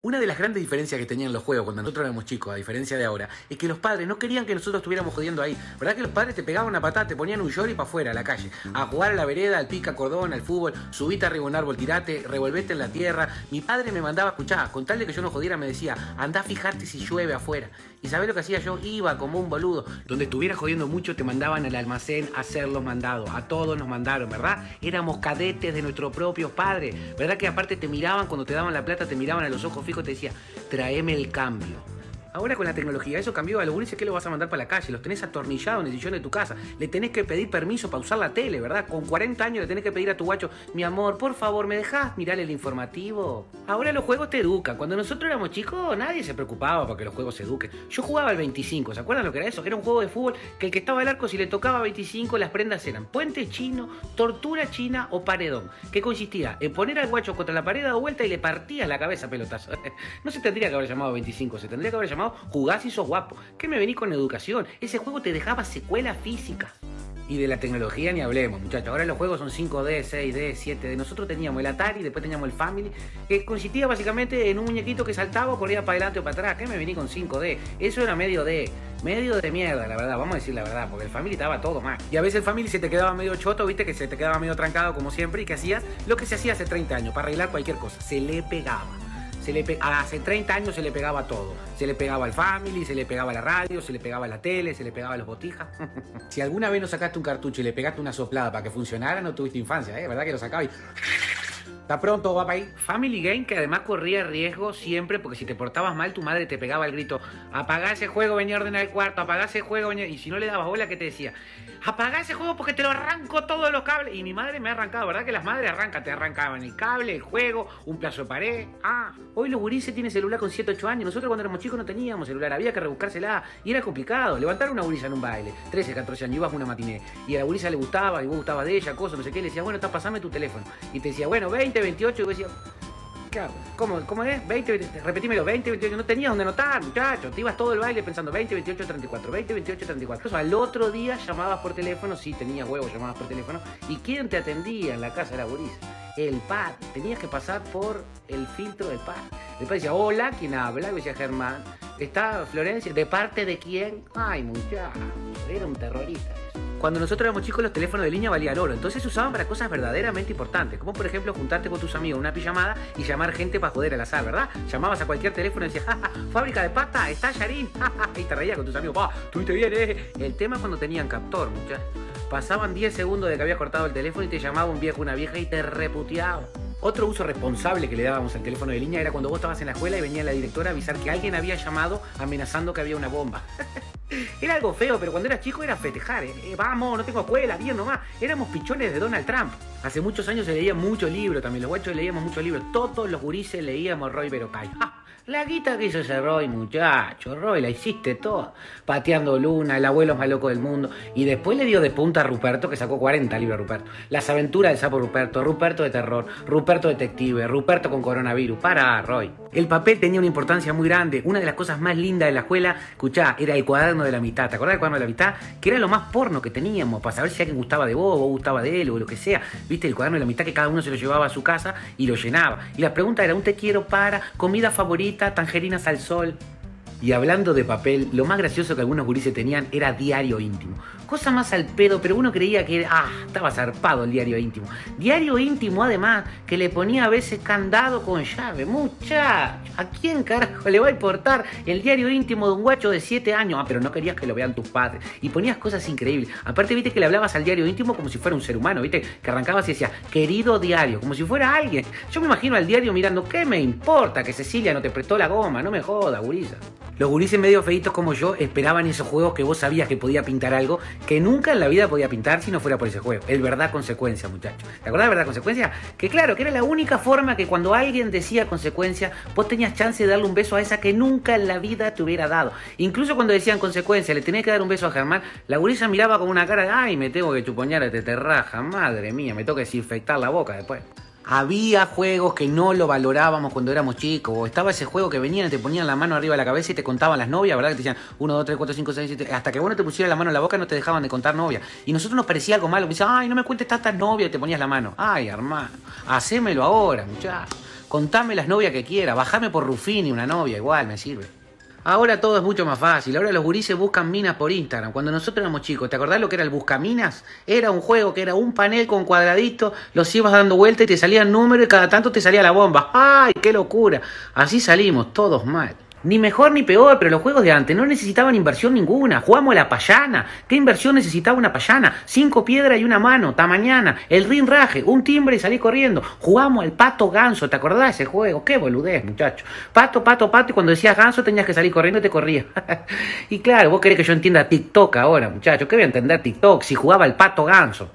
Una de las grandes diferencias que tenían los juegos cuando nosotros éramos chicos, a diferencia de ahora, es que los padres no querían que nosotros estuviéramos jodiendo ahí. ¿Verdad que los padres te pegaban una patada, te ponían un y para afuera, a la calle? A jugar a la vereda, al pica cordón, al fútbol, subite arriba un árbol, tirate, revolvete en la tierra. Mi padre me mandaba a escuchar, con tal de que yo no jodiera, me decía, anda a fijarte si llueve afuera. ¿Y sabés lo que hacía yo? Iba como un boludo. Donde estuviera jodiendo mucho, te mandaban al almacén a hacer los mandados. A todos nos mandaron, ¿verdad? Éramos cadetes de nuestros propios padres. ¿Verdad que aparte te miraban cuando te daban la plata, te miraban a los ojos fijos y te decía, traeme el cambio. Ahora con la tecnología, eso cambió a los gurises, ¿qué lo vas a mandar para la calle? Los tenés atornillados en el sillón de tu casa. Le tenés que pedir permiso para usar la tele, ¿verdad? Con 40 años le tenés que pedir a tu guacho, mi amor, por favor, ¿me dejás mirar el informativo? Ahora los juegos te educan. Cuando nosotros éramos chicos, nadie se preocupaba para que los juegos se eduquen. Yo jugaba al 25, ¿se acuerdan lo que era eso? Era un juego de fútbol que el que estaba al arco, si le tocaba 25, las prendas eran puente chino, tortura china o paredón. Que consistía en poner al guacho contra la pared a vuelta y le partías la cabeza pelotazo. no se tendría que haber llamado 25, se tendría que haber llamado jugás y sos guapo. ¿Qué me venís con educación? Ese juego te dejaba secuela física. Y de la tecnología ni hablemos, muchachos. Ahora los juegos son 5D, 6D, 7D. Nosotros teníamos el Atari, después teníamos el Family, que consistía básicamente en un muñequito que saltaba o corría para adelante o para atrás. ¿Qué me vení con 5D? Eso era medio D. Medio de mierda, la verdad, vamos a decir la verdad, porque el Family estaba todo mal. Y a veces el Family se te quedaba medio choto, viste, que se te quedaba medio trancado como siempre, y que hacías lo que se hacía hace 30 años, para arreglar cualquier cosa. Se le pegaba hace 30 años se le pegaba todo. Se le pegaba al family, se le pegaba a la radio, se le pegaba a la tele, se le pegaba a los botijas. si alguna vez no sacaste un cartucho y le pegaste una soplada para que funcionara, no tuviste infancia, ¿eh? ¿Verdad que lo sacaba y... Está pronto, ahí. Family Game que además corría riesgo siempre porque si te portabas mal tu madre te pegaba el grito, apagá ese juego, venía a ordenar el cuarto, apagá ese juego, venía... Y si no le dabas bola, ¿qué te decía? Apagá ese juego porque te lo arranco todos los cables. Y mi madre me ha arrancado, ¿verdad? Que las madres arrancan, te arrancaban el cable, el juego, un plazo de pared. Ah, hoy los gurises tienen celular con 7, 8 años. Nosotros cuando éramos chicos no teníamos celular, había que rebuscársela. Y era complicado. Levantar una gurisa en un baile, 13, 14 años, ibas una matiné. Y a la gurisa le gustaba, y vos gustabas de ella, cosas, no sé qué. Le decía, bueno, está, pasame tu teléfono. Y te decía, bueno, 20, 28. Y vos decías, ¿Cómo, ¿Cómo es? 20, 20, repetímelo, 20, 28. No tenías donde anotar, muchacho. Te ibas todo el baile pensando 20, 28, 34, 20, 28, 34. al otro día llamabas por teléfono, sí, tenías huevos, llamabas por teléfono. ¿Y quién te atendía en la casa de la gurisa? El pad. Tenías que pasar por el filtro del pad. El pad decía, hola, ¿quién habla? Y decía Germán. ¿Está Florencia? ¿De parte de quién? Ay, muchacho. Era un terrorista. Cuando nosotros éramos chicos los teléfonos de línea valían oro, entonces se usaban para cosas verdaderamente importantes, como por ejemplo juntarte con tus amigos una pijamada y llamar gente para joder al azar, ¿verdad? Llamabas a cualquier teléfono y decías, ja, fábrica de pasta, está Yarin, y te reías con tus amigos, pa, tuviste bien, eh. El tema es cuando tenían captor, muchachos. Pasaban 10 segundos de que habías cortado el teléfono y te llamaba un viejo, una vieja y te reputeaba. Otro uso responsable que le dábamos al teléfono de línea era cuando vos estabas en la escuela y venía la directora a avisar que alguien había llamado amenazando que había una bomba. Era algo feo, pero cuando era chico era festejar. ¿eh? Eh, vamos, no tengo escuela, bien nomás. Éramos pichones de Donald Trump. Hace muchos años se leía mucho libro también. Los guachos leíamos mucho libro. Todos los gurises leíamos Roy Berocay. La guita que hizo ese Roy, muchacho, Roy, la hiciste toda. Pateando Luna, el abuelo más loco del mundo. Y después le dio de punta a Ruperto, que sacó 40 libros Ruperto. Las aventuras del sapo Ruperto, Ruperto de terror, Ruperto detective, Ruperto con coronavirus. Para, Roy. El papel tenía una importancia muy grande. Una de las cosas más lindas de la escuela, escuchá, era el cuaderno de la mitad. ¿Te acordás del cuaderno de la mitad? Que era lo más porno que teníamos, para saber si alguien gustaba de vos, vos gustaba de él o lo que sea. Viste, el cuaderno de la mitad que cada uno se lo llevaba a su casa y lo llenaba. Y la pregunta era, ¿un te quiero para comida favorita, tangerinas al sol? Y hablando de papel, lo más gracioso que algunos gurises tenían era diario íntimo. Cosa más al pedo, pero uno creía que ah, estaba zarpado el diario íntimo. Diario íntimo, además, que le ponía a veces candado con llave. Muchacho, ¿a quién carajo le va a importar el diario íntimo de un guacho de 7 años? Ah, pero no querías que lo vean tus padres. Y ponías cosas increíbles. Aparte, viste que le hablabas al diario íntimo como si fuera un ser humano, viste, que arrancabas y decía, querido diario, como si fuera alguien. Yo me imagino al diario mirando, ¿qué me importa que Cecilia no te prestó la goma? No me joda, gurisa. Los gurises medio feitos como yo esperaban esos juegos que vos sabías que podía pintar algo que nunca en la vida podía pintar si no fuera por ese juego. El verdad consecuencia, muchachos. ¿Te acordás de verdad consecuencia? Que claro, que era la única forma que cuando alguien decía consecuencia, vos tenías chance de darle un beso a esa que nunca en la vida te hubiera dado. Incluso cuando decían consecuencia, le tenías que dar un beso a Germán, la gurisa miraba con una cara de, ay, me tengo que chupoñar a te raja, madre mía, me toca desinfectar la boca después. Había juegos que no lo valorábamos cuando éramos chicos. O estaba ese juego que venían y te ponían la mano arriba de la cabeza y te contaban las novias, ¿verdad? Que te decían 1, 2, 3, 4, 5, 6, 7. Hasta que vos no te pusieras la mano en la boca no te dejaban de contar novias. Y nosotros nos parecía algo malo. Me decían, ay, no me cuentes tantas novias y te ponías la mano. Ay, hermano, hacémelo ahora, muchachos. Contame las novias que quiera, bajame por Rufini una novia, igual me sirve. Ahora todo es mucho más fácil. Ahora los gurises buscan minas por Instagram. Cuando nosotros éramos chicos, ¿te acordás lo que era el buscaminas? Era un juego que era un panel con cuadraditos, los ibas dando vuelta y te salían números y cada tanto te salía la bomba. ¡Ay, qué locura! Así salimos, todos mal. Ni mejor ni peor, pero los juegos de antes no necesitaban inversión ninguna. Jugamos a la payana. ¿Qué inversión necesitaba una payana? Cinco piedras y una mano, mañana. El rin raje, un timbre y salí corriendo. Jugamos al pato ganso, ¿te acordás ese juego? Qué boludez, muchacho. Pato, pato, pato, y cuando decías ganso tenías que salir corriendo y te corrías. y claro, vos querés que yo entienda TikTok ahora, muchacho. ¿Qué voy a entender TikTok si jugaba al pato ganso?